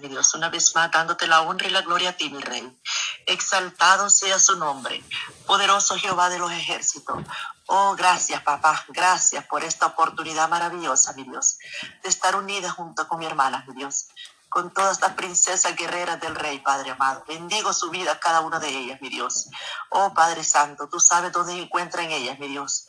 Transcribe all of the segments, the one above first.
mi Dios, una vez más dándote la honra y la gloria a ti, mi Rey. Exaltado sea su nombre, poderoso Jehová de los ejércitos. Oh, gracias, papá, gracias por esta oportunidad maravillosa, mi Dios, de estar unida junto con mi hermana, mi Dios, con todas las princesas guerreras del Rey, Padre amado. Bendigo su vida, cada una de ellas, mi Dios. Oh, Padre Santo, tú sabes dónde encuentran ellas, mi Dios.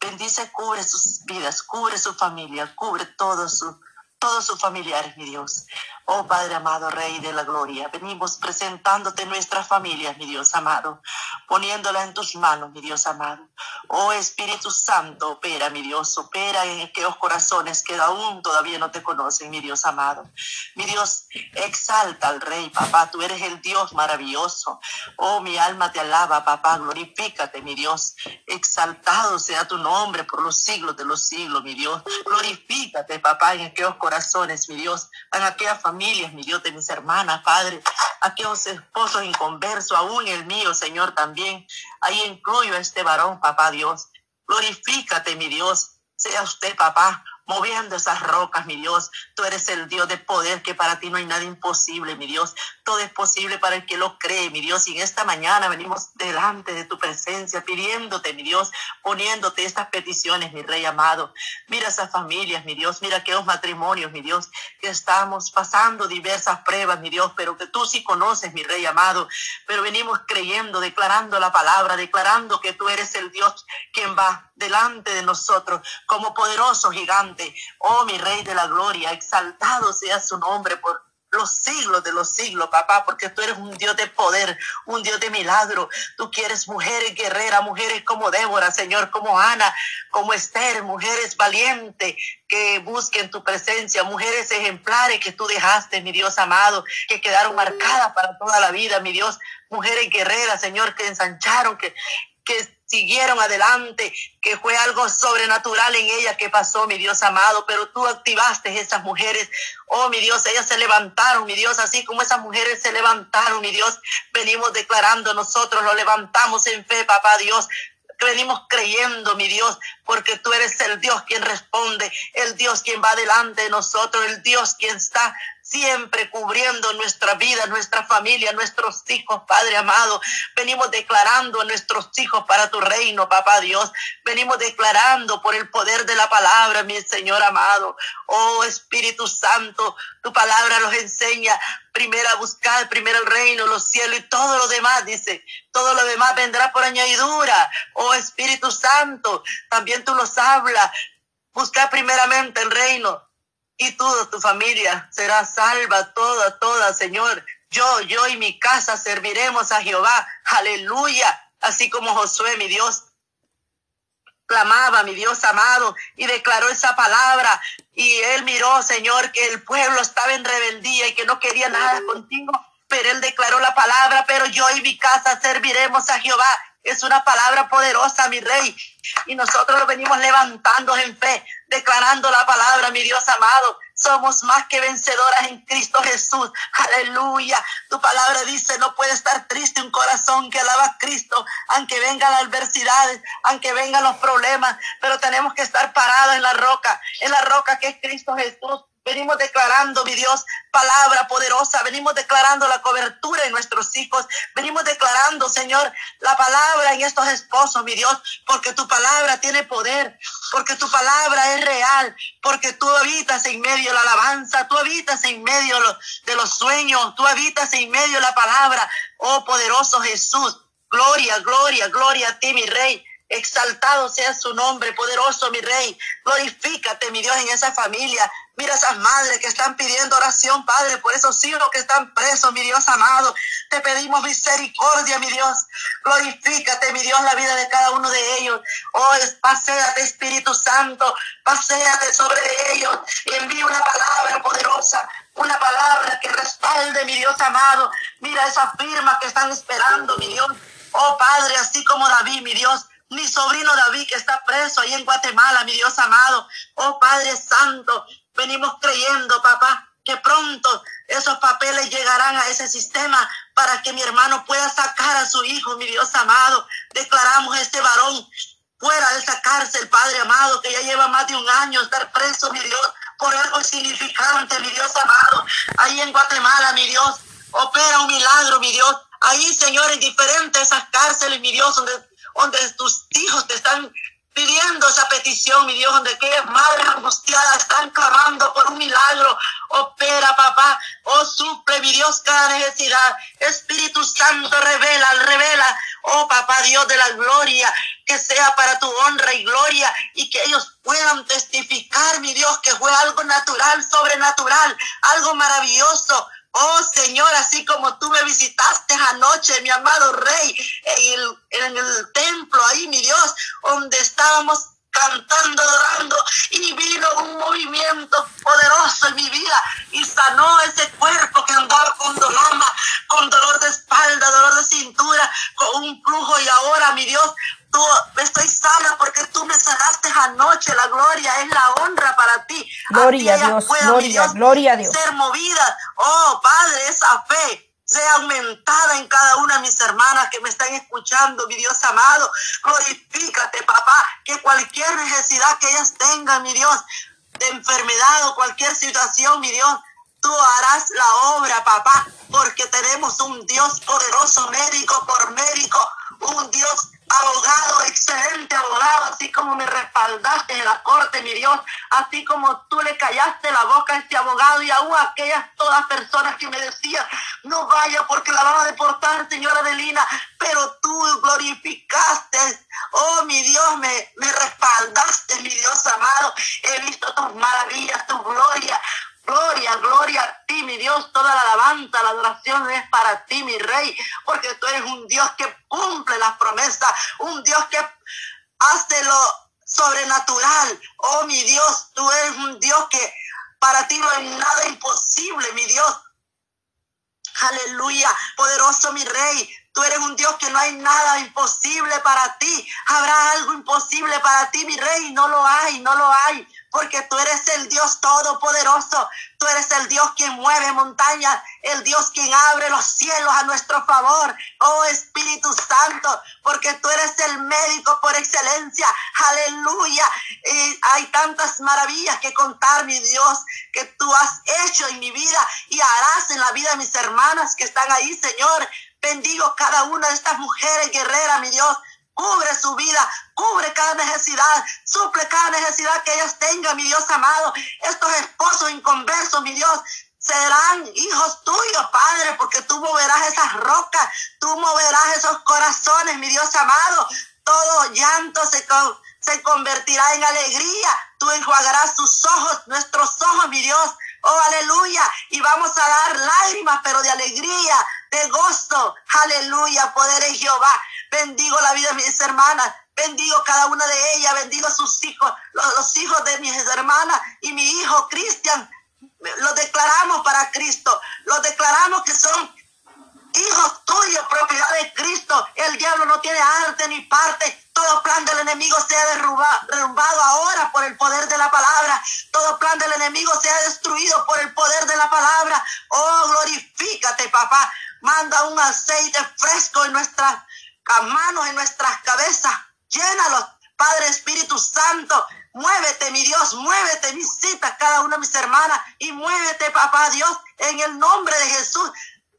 Bendice, cubre sus vidas, cubre su familia, cubre todo su todos sus familiares, mi Dios. Oh Padre amado, Rey de la Gloria, venimos presentándote nuestras familias, mi Dios amado, poniéndola en tus manos, mi Dios amado. Oh Espíritu Santo, opera, mi Dios, opera en aquellos corazones que aún todavía no te conocen, mi Dios amado. Mi Dios, exalta al Rey, papá, tú eres el Dios maravilloso. Oh, mi alma te alaba, papá, glorifícate, mi Dios. Exaltado sea tu nombre por los siglos de los siglos, mi Dios. Glorifícate, papá, en aquellos corazones mi Dios, en aquellas familias, mi Dios, de mis hermanas, Padre, aquellos esposos inconversos, aún el mío, Señor, también. Ahí incluyo a este varón, papá Dios. Glorifícate, mi Dios. Sea usted, papá, moviendo esas rocas, mi Dios. Tú eres el Dios de poder, que para ti no hay nada imposible, mi Dios. Todo es posible para el que lo cree, mi Dios. Y en esta mañana venimos delante de tu presencia, pidiéndote, mi Dios, poniéndote estas peticiones, mi Rey amado. Mira esas familias, mi Dios. Mira aquellos matrimonios, mi Dios, que estamos pasando diversas pruebas, mi Dios, pero que tú sí conoces, mi Rey amado. Pero venimos creyendo, declarando la palabra, declarando que tú eres el Dios quien va delante de nosotros como poderoso gigante. Oh, mi Rey de la Gloria, exaltado sea su nombre por los siglos de los siglos, papá, porque tú eres un Dios de poder, un Dios de milagro. Tú quieres mujeres guerreras, mujeres como Débora, Señor, como Ana, como Esther, mujeres valientes que busquen tu presencia, mujeres ejemplares que tú dejaste, mi Dios amado, que quedaron marcadas para toda la vida, mi Dios, mujeres guerreras, Señor, que ensancharon, que, que siguieron adelante, que fue algo sobrenatural en ella que pasó, mi Dios amado, pero tú activaste esas mujeres, oh mi Dios, ellas se levantaron, mi Dios, así como esas mujeres se levantaron, mi Dios, venimos declarando nosotros, lo levantamos en fe, papá Dios, venimos creyendo, mi Dios, porque tú eres el Dios quien responde, el Dios quien va delante de nosotros, el Dios quien está siempre cubriendo nuestra vida, nuestra familia, nuestros hijos, Padre amado. Venimos declarando a nuestros hijos para tu reino, Papá Dios. Venimos declarando por el poder de la palabra, mi Señor amado. Oh Espíritu Santo, tu palabra nos enseña primero a buscar, primero el reino, los cielos y todo lo demás, dice. Todo lo demás vendrá por añadidura. Oh Espíritu Santo, también tú nos hablas. Buscar primeramente el reino y toda tu familia será salva, toda, toda, Señor. Yo, yo y mi casa serviremos a Jehová. Aleluya. Así como Josué, mi Dios, clamaba, mi Dios amado, y declaró esa palabra. Y él miró, Señor, que el pueblo estaba en rebeldía y que no quería nada contigo. Pero él declaró la palabra, pero yo y mi casa serviremos a Jehová. Es una palabra poderosa, mi rey. Y nosotros lo venimos levantando en fe, declarando la palabra, mi Dios amado. Somos más que vencedoras en Cristo Jesús. Aleluya. Tu palabra dice, no puede estar triste un corazón que alaba a Cristo, aunque vengan las adversidades, aunque vengan los problemas, pero tenemos que estar parados en la roca, en la roca que es Cristo Jesús. Venimos declarando, mi Dios, palabra poderosa. Venimos declarando la cobertura en nuestros hijos. Venimos declarando, Señor, la palabra en estos esposos, mi Dios, porque tu palabra tiene poder, porque tu palabra es real, porque tú habitas en medio de la alabanza, tú habitas en medio de los sueños, tú habitas en medio de la palabra. Oh poderoso Jesús, gloria, gloria, gloria a ti, mi Rey. Exaltado sea su nombre, poderoso mi rey. Glorifícate, mi Dios, en esa familia. Mira esas madres que están pidiendo oración, Padre, por esos hijos que están presos, mi Dios amado. Te pedimos misericordia, mi Dios. Glorifícate, mi Dios, la vida de cada uno de ellos. Oh, paséate, Espíritu Santo, paséate sobre ellos y envía una palabra poderosa, una palabra que respalde, mi Dios amado. Mira esas firmas que están esperando, mi Dios. Oh, Padre, así como David, mi Dios mi sobrino David que está preso ahí en Guatemala, mi Dios amado. Oh Padre Santo, venimos creyendo, papá, que pronto esos papeles llegarán a ese sistema para que mi hermano pueda sacar a su hijo, mi Dios amado. Declaramos este varón fuera de esa cárcel, Padre amado, que ya lleva más de un año estar preso, mi Dios, por algo insignificante, mi Dios amado. Ahí en Guatemala, mi Dios, opera un milagro, mi Dios. Ahí, Señor, en diferentes esas cárceles, mi Dios, donde, donde tus hijos te están pidiendo esa petición, mi Dios, donde aquellas madres angustiadas están clamando por un milagro. Opera, papá, oh, suple, mi Dios, cada necesidad. Espíritu Santo, revela, revela, oh, papá, Dios de la gloria, que sea para tu honra y gloria y que ellos puedan testificar, mi Dios, que fue algo natural, sobrenatural, algo maravilloso, Oh Señor, así como tú me visitaste anoche, mi amado Rey, en el, templo, ahí, mi Dios, donde estábamos cantando, adorando, y vino un movimiento poderoso en mi vida y sanó ese cuerpo que andaba con dolor, con dolor de espalda, dolor de cintura, con un flujo y ahora, mi Dios, tú estoy sana porque tú me sanaste anoche. La gloria es la honra para ti. Gloria a Dios, gloria, gloria a Dios. Ser movida, oh Padre, esa fe sea aumentada en cada una de mis hermanas que me están escuchando, mi Dios amado. Glorifícate, papá, que cualquier necesidad que ellas tengan, mi Dios, de enfermedad o cualquier situación, mi Dios, tú harás la obra, papá, porque tenemos un Dios poderoso, médico por médico, un Dios me respaldaste en la corte, mi Dios, así como tú le callaste la boca a este abogado y aún a aquellas todas personas que me decían, no vaya porque la van a deportar, señora Adelina, pero tú glorificaste, oh mi Dios, me, me respaldaste, mi Dios amado, he visto tus maravillas, tu gloria, Gloria, gloria a ti, mi Dios. Toda la alabanza, la adoración es para ti, mi Rey, porque tú eres un Dios que cumple las promesas, un Dios que hace lo sobrenatural. Oh, mi Dios, tú eres un Dios que para ti no hay nada imposible, mi Dios. Aleluya, poderoso mi Rey. Tú eres un Dios que no hay nada imposible para ti. Habrá algo imposible para ti, mi Rey. No lo hay, no lo hay porque tú eres el Dios todopoderoso, tú eres el Dios quien mueve montañas, el Dios quien abre los cielos a nuestro favor, oh Espíritu Santo, porque tú eres el médico por excelencia, aleluya. Hay tantas maravillas que contar, mi Dios, que tú has hecho en mi vida y harás en la vida de mis hermanas que están ahí, Señor. Bendigo cada una de estas mujeres guerreras, mi Dios, Cubre su vida, cubre cada necesidad, suple cada necesidad que ellas tengan, mi Dios amado. Estos esposos inconversos, mi Dios, serán hijos tuyos, Padre, porque tú moverás esas rocas, tú moverás esos corazones, mi Dios amado. Todo llanto se, se convertirá en alegría. Tú enjuagarás sus ojos, nuestros ojos, mi Dios. Oh, aleluya. Y vamos a dar lágrimas, pero de alegría, de gozo. Aleluya, poder en Jehová. Bendigo la vida de mis hermanas. Bendigo cada una de ellas. Bendigo a sus hijos, los, hijos de mis hermanas y mi hijo Cristian. Los declaramos para Cristo. Los declaramos que son hijos tuyos, propiedad de Cristo. El diablo no tiene arte ni parte. Todo plan del enemigo sea derrumbado ahora por el poder de la palabra. Todo plan del enemigo sea destruido por el poder de la palabra. Oh, glorifícate, papá. Manda un aceite fresco en nuestras manos, en nuestras cabezas. Llénalos, Padre Espíritu Santo. Muévete, mi Dios, muévete, visita cada una de mis hermanas y muévete, papá Dios, en el nombre de Jesús.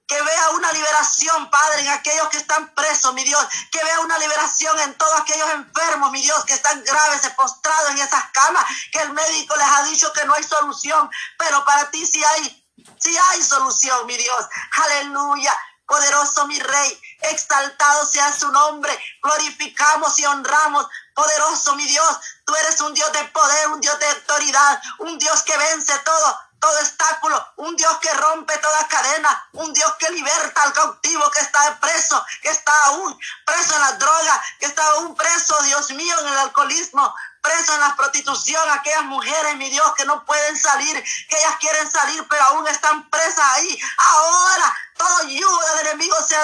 Que vea una liberación, Padre, en aquellos que están presos, mi Dios. Que vea una liberación en todos aquellos enfermos, mi Dios, que están graves, postrados en esas camas. Que el médico les ha dicho que no hay solución. Pero para ti sí hay, sí hay solución, mi Dios. Aleluya. Poderoso mi Rey, exaltado sea su nombre. Glorificamos y honramos. Poderoso mi Dios, tú eres un Dios de poder, un Dios de autoridad, un Dios que vence todo todo obstáculo, un Dios que rompe toda cadena, un Dios que liberta al cautivo que está preso, que está aún preso en la droga, que está aún preso, Dios mío, en el alcoholismo, preso en la prostitución, aquellas mujeres, mi Dios, que no pueden salir, que ellas quieren salir, pero aún están presas ahí. Ahora todo yugo del enemigo sea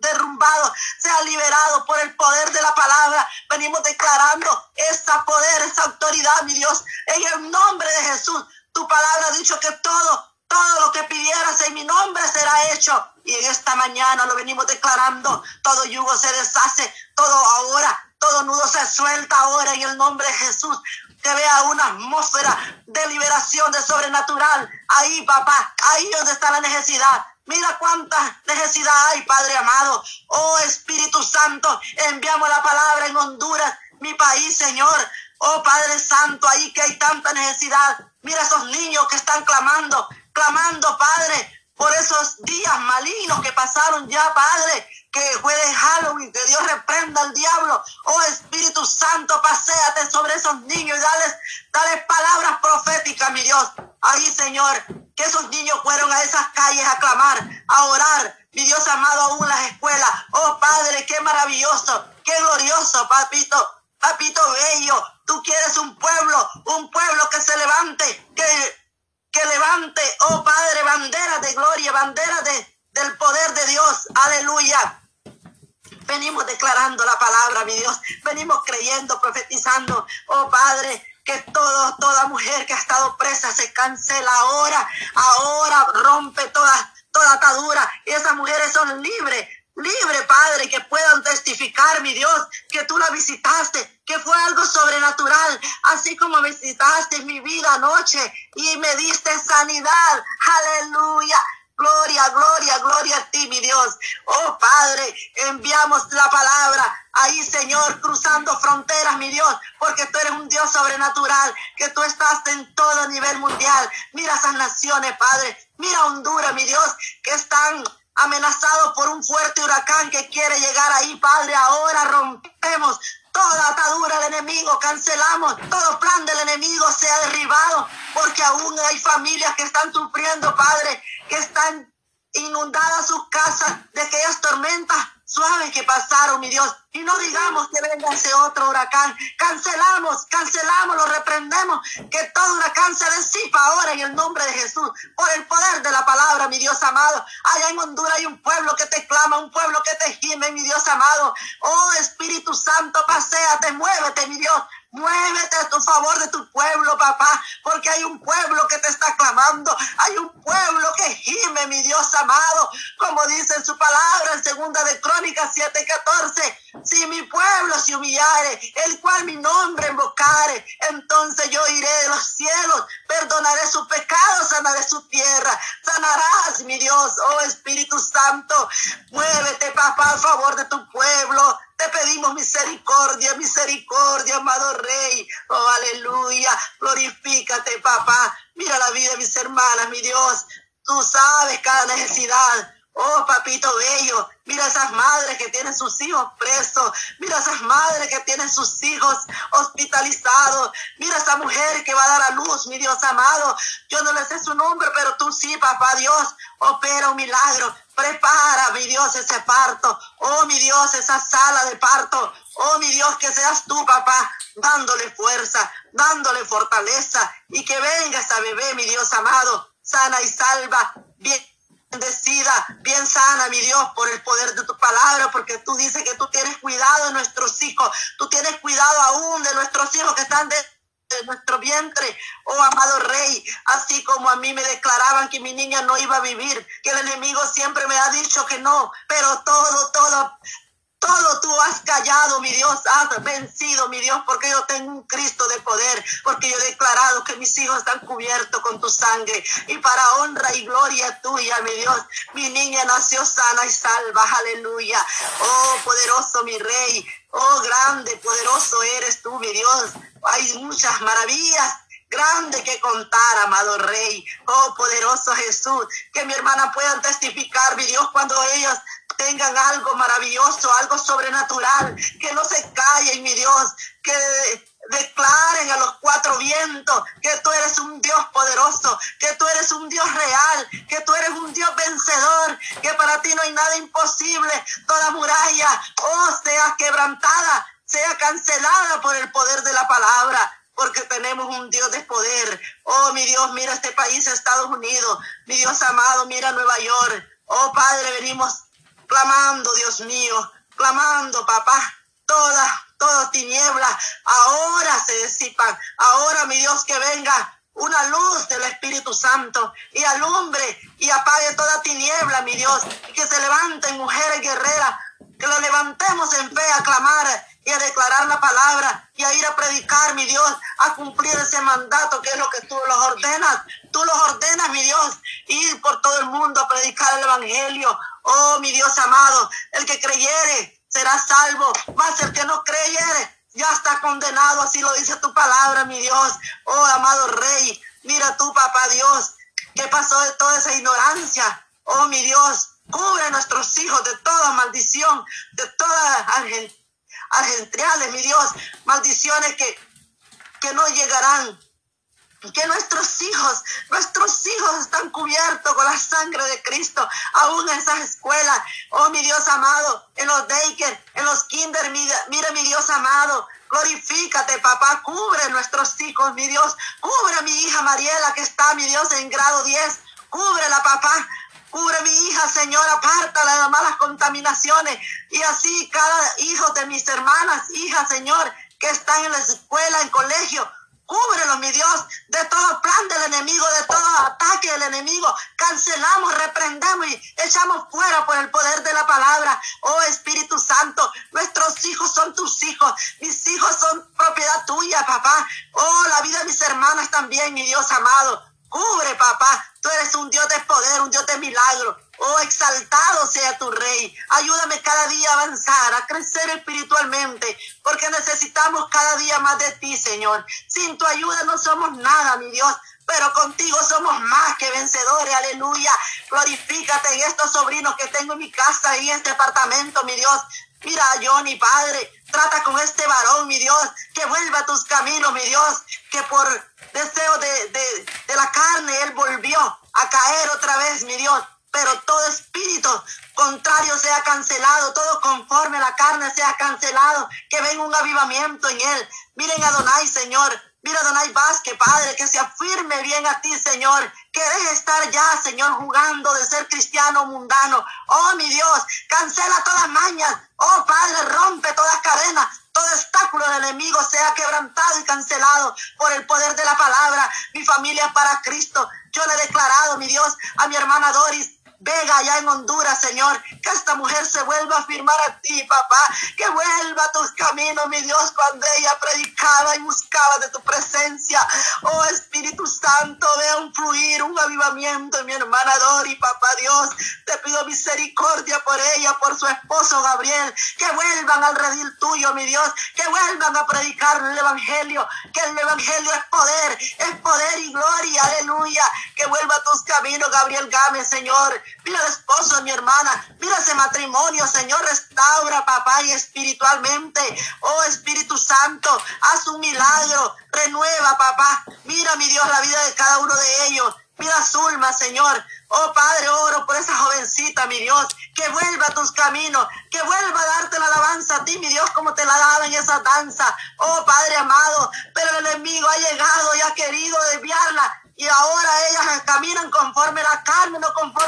derrumbado, sea liberado por el poder de la palabra. Venimos declarando esa poder, esa autoridad, mi Dios, en el nombre de Jesús. Tu palabra ha dicho que todo, todo lo que pidieras en mi nombre será hecho. Y en esta mañana lo venimos declarando. Todo yugo se deshace, todo ahora todo nudo se suelta ahora en el nombre de Jesús. Que vea una atmósfera de liberación, de sobrenatural. Ahí, papá, ahí donde está la necesidad. Mira cuánta necesidad hay, Padre amado. Oh Espíritu Santo, enviamos la palabra en Honduras, mi país, Señor. Oh Padre Santo, ahí que hay tanta necesidad. Mira esos niños que están clamando, clamando, Padre, por esos días malignos que pasaron ya, Padre, que fue de Halloween, que Dios reprenda al diablo. Oh Espíritu Santo, paséate sobre esos niños y dales, dales palabras proféticas, mi Dios. Ahí, Señor, que esos niños fueron a esas calles a clamar, a orar. Mi Dios amado, aún las escuelas. Oh Padre, qué maravilloso, qué glorioso, papito, papito bello. Tú quieres un pueblo, un pueblo que se levante, que que levante, oh Padre, bandera de gloria, bandera de, del poder de Dios. Aleluya. Venimos declarando la palabra, mi Dios. Venimos creyendo, profetizando, oh Padre, que todo, toda mujer que ha estado presa se cancela ahora, ahora rompe toda, toda atadura y esas mujeres son libres, libre, Padre, que puedan testificar, mi Dios, que tú la visitaste, que fue algo sobrenatural, así como visitaste mi vida anoche y me diste sanidad. Aleluya. Gloria, gloria, gloria a ti, mi Dios. Oh Padre, enviamos la palabra ahí, Señor, cruzando fronteras, mi Dios, porque tú eres un Dios sobrenatural, que tú estás en todo nivel mundial. Mira esas naciones, Padre. Mira Honduras, mi Dios, que están amenazado por un fuerte huracán que quiere llegar ahí, Padre. Ahora rompemos toda atadura del enemigo, cancelamos todo plan del enemigo sea derribado, porque aún hay familias que están sufriendo, Padre, que están inundadas sus casas de aquellas tormentas suaves que pasaron, mi Dios. Y no digamos que venga ese otro huracán. Cancelamos, cancelamos, lo reprendemos. Que todo huracán se disipa ahora en el nombre de Jesús. Por el poder de la palabra, mi Dios amado. Allá en Honduras hay un pueblo que te clama, un pueblo que te gime, mi Dios amado. Oh Espíritu Santo, paséate, muévete, mi Dios. Muévete a tu favor de tu pueblo, papá, porque hay un pueblo que te está clamando, hay un pueblo que gime, mi Dios amado, como dice en su palabra en segunda de Crónicas 7:14, si mi pueblo se humillare, el cual mi nombre invocare, entonces yo iré de los cielos, perdonaré sus pecados, sanaré su tierra, sanarás, mi Dios, oh Espíritu Santo, muévete, papá, a favor de tu pueblo, te pedimos misericordia, misericordia, amado Rey. Oh, aleluya. Glorifícate, papá. Mira la vida de mis hermanas, mi Dios. Tú sabes cada necesidad. Oh, papito bello, mira esas madres que tienen sus hijos presos, mira esas madres que tienen sus hijos hospitalizados, mira esa mujer que va a dar a luz, mi Dios amado. Yo no le sé su nombre, pero tú sí, papá Dios, opera un milagro. Prepara, mi Dios, ese parto. Oh, mi Dios, esa sala de parto. Oh, mi Dios, que seas tú, papá, dándole fuerza, dándole fortaleza y que venga esa bebé, mi Dios amado, sana y salva, bien bendecida, bien sana, mi Dios, por el poder de tu palabra, porque tú dices que tú tienes cuidado de nuestros hijos, tú tienes cuidado aún de nuestros hijos que están de nuestro vientre, oh amado rey, así como a mí me declaraban que mi niña no iba a vivir, que el enemigo siempre me ha dicho que no, pero todo, todo todo tú has callado, mi Dios, has vencido, mi Dios, porque yo tengo un Cristo de poder, porque yo he declarado que mis hijos están cubiertos con tu sangre y para honra y gloria tuya, mi Dios, mi niña nació sana y salva, aleluya. Oh, poderoso mi rey, oh, grande, poderoso eres tú, mi Dios. Hay muchas maravillas grande que contar, amado Rey. Oh, poderoso Jesús, que mi hermana puedan testificar, mi Dios, cuando ellos tengan algo maravilloso, algo sobrenatural, que no se callen, mi Dios, que declaren a los cuatro vientos que tú eres un Dios poderoso, que tú eres un Dios real, que tú eres un Dios vencedor, que para ti no hay nada imposible, toda muralla, oh, sea quebrantada, sea cancelada por el poder de la palabra porque tenemos un Dios de poder. Oh, mi Dios, mira este país, Estados Unidos. Mi Dios amado, mira Nueva York. Oh, Padre, venimos clamando, Dios mío, clamando, papá. Todas, todas tinieblas ahora se disipan. Ahora, mi Dios, que venga una luz del Espíritu Santo y alumbre y apague toda tiniebla, mi Dios, y que se levanten mujeres guerreras, que lo levantemos en fe a clamar y a declarar la palabra y a ir a predicar, mi Dios, a cumplir ese mandato que es lo que tú los ordenas. Tú los ordenas, mi Dios, ir por todo el mundo a predicar el Evangelio. Oh, mi Dios amado, el que creyere será salvo, más el que no creyere ya está condenado, así lo dice tu palabra, mi Dios. Oh, amado Rey, mira tú, papá Dios, ¿qué pasó de toda esa ignorancia? Oh, mi Dios, cubre a nuestros hijos de toda maldición, de todas argentriales, mi Dios, maldiciones que, que no llegarán. Que nuestros hijos, nuestros hijos están cubiertos con la sangre de Cristo, aún en esas escuelas. Oh, mi Dios amado, en los daycare, en los kinder, mira, mi Dios amado, glorifícate, papá, cubre nuestros hijos, mi Dios, cubre a mi hija Mariela que está, mi Dios, en grado 10, cúbrela, papá, Cubre mi hija, Señor, apártala de malas contaminaciones. Y así cada hijo de mis hermanas, hijas, Señor, que están en la escuela, en colegio, Cúbrelos, mi Dios, de todo plan del enemigo, de todo ataque del enemigo. Cancelamos, reprendemos y echamos fuera por el poder de la palabra. Oh Espíritu Santo, nuestros hijos son tus hijos. Mis hijos son propiedad tuya, papá. Oh, la vida de mis hermanas también, mi Dios amado. Cubre, papá. Tú eres un Dios de poder, un Dios de milagro. Oh, exaltado sea tu rey. Ayúdame cada día a avanzar, a crecer espiritualmente, porque necesitamos cada día más de ti, Señor. Sin tu ayuda no somos nada, mi Dios. Pero contigo somos más que vencedores, aleluya. Glorifícate en estos sobrinos que tengo en mi casa y en este apartamento, mi Dios. Mira a Johnny, Padre, trata con este varón, mi Dios, que vuelva a tus caminos, mi Dios, que por deseo de, de, de la carne él volvió a caer otra vez, mi Dios pero todo espíritu contrario sea cancelado, todo conforme la carne sea cancelado, que venga un avivamiento en él. Miren a Donai, Señor, mira a Donai Vázquez, Padre, que se afirme bien a ti, Señor, que deje estar ya, Señor, jugando de ser cristiano mundano. Oh, mi Dios, cancela todas mañas. Oh, Padre, rompe todas cadenas. Todo obstáculo del enemigo sea quebrantado y cancelado por el poder de la palabra. Mi familia para Cristo. Yo le he declarado, mi Dios, a mi hermana Doris, Vega allá en Honduras, Señor. Que esta mujer se vuelva a firmar a ti, papá. Que vuelva a tus caminos, mi Dios, cuando ella predicaba y buscaba de tu presencia. Oh Espíritu Santo, vea un fluir, un avivamiento en mi hermana Dori, papá Dios. Te pido misericordia por ella, por su esposo Gabriel. Que vuelvan al redil tuyo, mi Dios. Que vuelvan a predicar el Evangelio. Que el Evangelio es poder, es poder y gloria. Aleluya. Que vuelva a tus caminos, Gabriel Gámez, Señor. Mira el esposo de mi hermana. Mira ese matrimonio, Señor. Restaura, papá, y espiritualmente. Oh Espíritu Santo, haz un milagro. Renueva, papá. Mira, mi Dios, la vida de cada uno de ellos. Mira Zulma, Señor. Oh Padre, oro por esa jovencita, mi Dios, que vuelva a tus caminos, que vuelva a darte la alabanza a ti, mi Dios, como te la daba en esa danza. Oh Padre amado, pero el enemigo ha llegado y ha querido desviarla y ahora ellas caminan conforme la carne, no conforme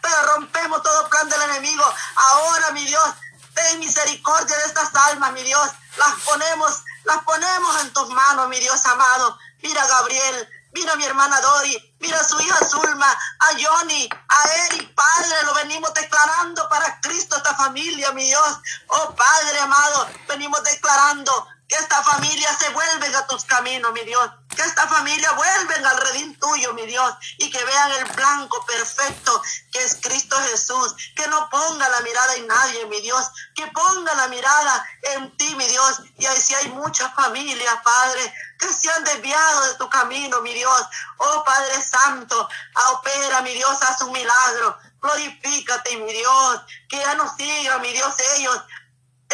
pero rompemos todo plan del enemigo. Ahora, mi Dios, ten misericordia de estas almas, mi Dios. Las ponemos, las ponemos en tus manos, mi Dios amado. Mira Gabriel, mira mi hermana Dori, mira su hija Zulma, a Johnny, a Eric, Padre, lo venimos declarando para Cristo esta familia, mi Dios. Oh Padre amado, venimos declarando que esta familia se vuelva a tus caminos, mi Dios. Que esta familia vuelven al redil tuyo, mi Dios, y que vean el blanco perfecto que es Cristo Jesús. Que no ponga la mirada en nadie, mi Dios. Que ponga la mirada en ti, mi Dios. Y ahí sí hay muchas familias, Padre, que se han desviado de tu camino, mi Dios. Oh Padre Santo, opera, mi Dios, haz un milagro. Glorifícate, mi Dios. Que ya no siga, mi Dios, ellos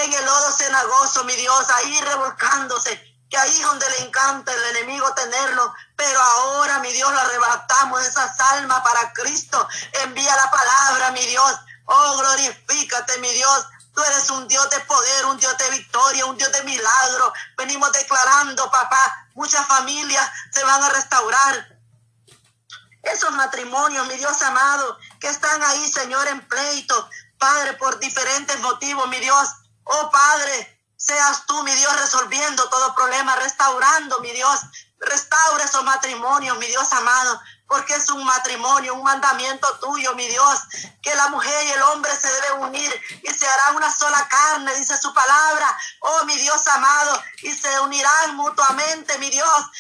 en el lodo cenagoso, mi Dios, ahí revolcándose que ahí es donde le encanta el enemigo tenerlo, pero ahora, mi Dios, lo arrebatamos esas almas para Cristo. Envía la palabra, mi Dios. Oh, glorifícate, mi Dios. Tú eres un Dios de poder, un Dios de victoria, un Dios de milagro. Venimos declarando, papá, muchas familias se van a restaurar. Esos matrimonios, mi Dios amado, que están ahí, Señor, en pleito, Padre, por diferentes motivos, mi Dios. Oh, Padre, Seas tú, mi Dios, resolviendo todo problema, restaurando, mi Dios. Restaura esos matrimonios, mi Dios amado. porque es un matrimonio, un mandamiento tuyo, mi Dios, que la mujer y el hombre se deben unir y se hará una sola carne, dice su palabra, oh mi Dios amado, y se unirán mutuamente, mi Dios,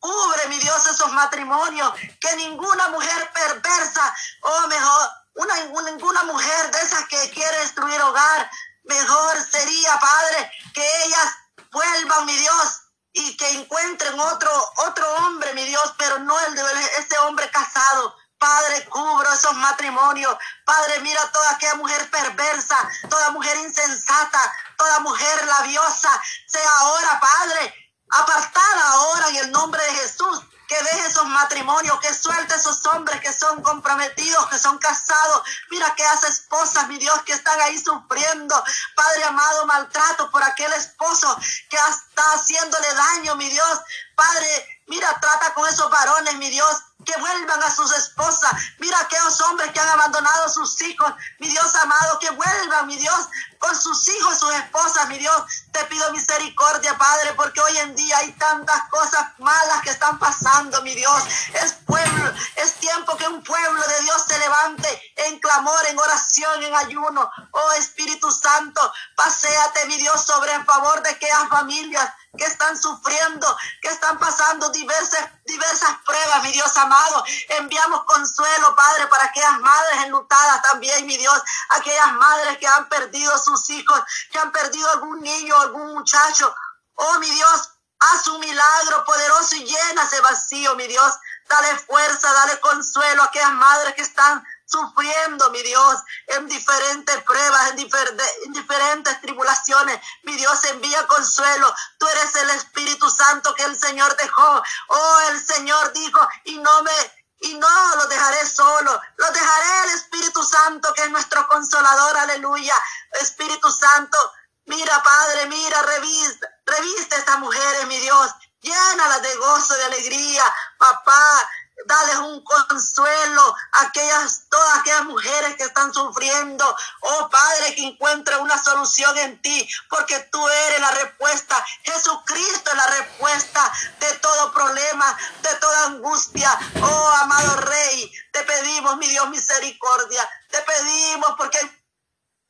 Cubre, mi Dios, esos matrimonios. Que ninguna mujer perversa, o mejor, una, ninguna mujer de esas que quiere destruir hogar, mejor sería, Padre, que ellas vuelvan, mi Dios, y que encuentren otro, otro hombre, mi Dios, pero no el de ese hombre casado. Padre, cubro esos matrimonios. Padre, mira toda aquella mujer perversa, toda mujer insensata, toda mujer labiosa. Sea ahora, Padre, apartada ahora en el nombre de Jesús que deje esos matrimonios, que suelte esos hombres que son comprometidos, que son casados. Mira que hace esposas, mi Dios, que están ahí sufriendo, Padre amado, maltrato por aquel esposo que está haciéndole daño, mi Dios. Padre, mira, trata con esos varones, mi Dios, que vuelvan a sus esposas. Mira aquellos hombres que han abandonado a sus hijos, mi Dios amado, que vuelvan, mi Dios, con sus hijos, sus esposas, mi Dios. Te pido misericordia, Padre, porque hoy en día hay tantas cosas malas que están pasando, mi Dios. Es pueblo, es tiempo que un pueblo de Dios se levante en clamor, en oración, en ayuno. Oh Espíritu Santo, paséate, mi Dios, sobre en favor de aquellas familias que están sufriendo, que están pasando diversas, diversas pruebas, mi Dios amado. Enviamos consuelo, Padre, para aquellas madres enlutadas también, mi Dios, aquellas madres que han perdido sus hijos, que han perdido algún niño, algún muchacho. Oh, mi Dios, haz un milagro poderoso y llena ese vacío, mi Dios. Dale fuerza, dale consuelo a aquellas madres que están sufriendo, mi Dios, en diferentes pruebas, en, en, diferentes tribulaciones. Mi Dios envía consuelo. Tú eres el Espíritu Santo que el Señor dejó. Oh, el Señor dijo, y no me... Y no lo dejaré solo, lo dejaré el Espíritu Santo que es nuestro consolador, aleluya. Espíritu Santo, mira Padre, mira, revista, reviste a estas mujeres, mi Dios, llénalas de gozo, de alegría, papá, Dale un consuelo a aquellas, todas aquellas mujeres que están sufriendo. Oh Padre, que encuentre una solución en ti, porque tú eres la respuesta. Jesucristo es la respuesta de todo problema, de toda angustia. Oh amado Rey, te pedimos, mi Dios, misericordia. Te pedimos porque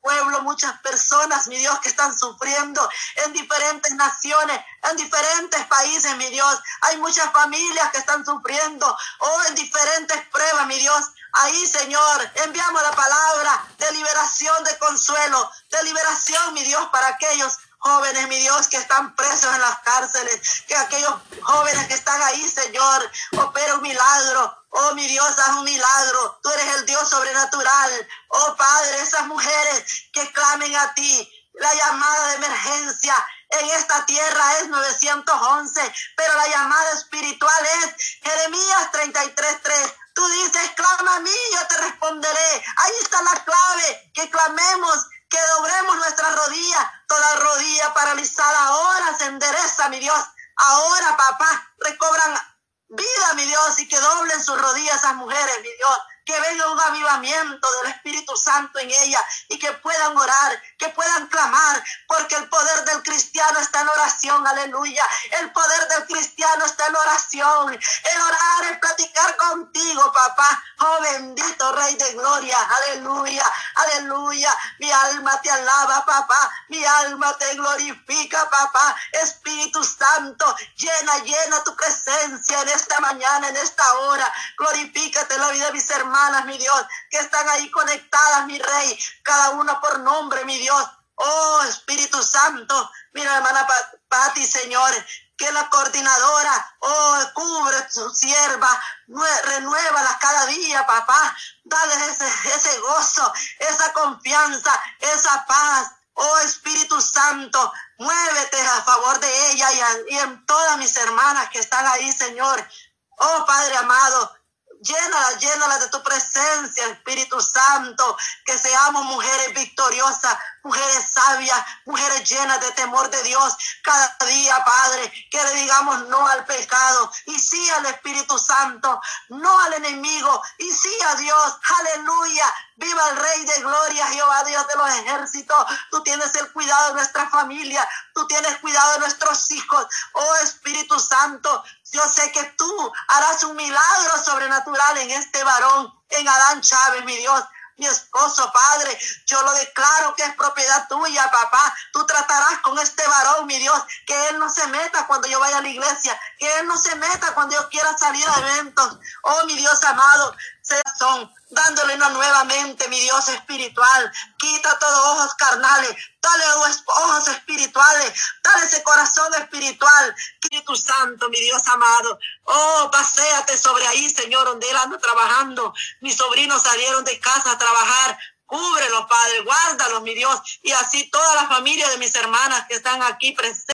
pueblo, muchas personas, mi Dios, que están sufriendo en diferentes naciones, en diferentes países, mi Dios. Hay muchas familias que están sufriendo, oh, en diferentes pruebas, mi Dios. Ahí, Señor, enviamos la palabra de liberación, de consuelo, de liberación, mi Dios, para aquellos jóvenes, mi Dios, que están presos en las cárceles, que aquellos jóvenes que están ahí, Señor, opera un milagro. Oh, mi Dios, haz un milagro. Tú eres el Dios sobrenatural. Oh, Padre, esas mujeres que clamen a ti. La llamada de emergencia en esta tierra es 911, pero la llamada espiritual es Jeremías 33.3. Tú dices, clama a mí, yo te responderé. Ahí está la clave, que clamemos que doblemos nuestras rodillas, toda rodilla paralizada ahora se endereza, mi Dios. Ahora, papá, recobran vida, mi Dios, y que doblen sus rodillas esas mujeres, mi Dios que venga un avivamiento del Espíritu Santo en ella y que puedan orar, que puedan clamar, porque el poder del cristiano está en oración, aleluya. El poder del cristiano está en oración. El orar es platicar contigo, papá. Oh bendito Rey de Gloria, aleluya, aleluya. Mi alma te alaba, papá. Mi alma te glorifica, papá. Espíritu Santo, llena, llena tu presencia en esta mañana, en esta hora. Glorifícate la vida de mis hermanos mi Dios, que están ahí conectadas, mi Rey, cada una por nombre, mi Dios. Oh, Espíritu Santo, mira, hermana Pati, Señor, que la coordinadora, oh, cubre su sierva, renuévala cada día, papá. Dale ese, gozo, esa confianza, esa paz. Oh Espíritu Santo, muévete a favor de ella y, y en todas mis hermanas que están ahí, Señor. Oh Padre amado, Llénala, llénala de tu presencia, Espíritu Santo. Que seamos mujeres victoriosas, mujeres sabias, mujeres llenas de temor de Dios. Cada día, Padre, que le digamos no al pecado y sí al Espíritu Santo, no al enemigo y sí a Dios. Aleluya. Viva el Rey de Gloria, Jehová Dios de los ejércitos. Tú tienes el cuidado de nuestra familia. Tú tienes cuidado de nuestros hijos. Oh Espíritu Santo, yo sé que tú harás un milagro sobrenatural en este varón, en Adán Chávez, mi Dios mi esposo, Padre. Yo lo declaro que es propiedad tuya, papá. Tú tratarás con este varón, mi Dios, que él no se meta cuando yo vaya a la iglesia, que él no se meta cuando yo quiera salir a eventos. Oh, mi Dios amado, son dándole una nuevamente, mi Dios espiritual. Quita todos ojos carnales, dale ojos espirituales, dale ese corazón espiritual. Espíritu Santo, mi Dios amado. Oh, paséate sobre ahí, Señor, donde él anda trabajando. Mis sobrinos salieron de casa a trabajar. Cúbrelos, Padre, guárdalos, mi Dios. Y así toda la familia de mis hermanas que están aquí presentes.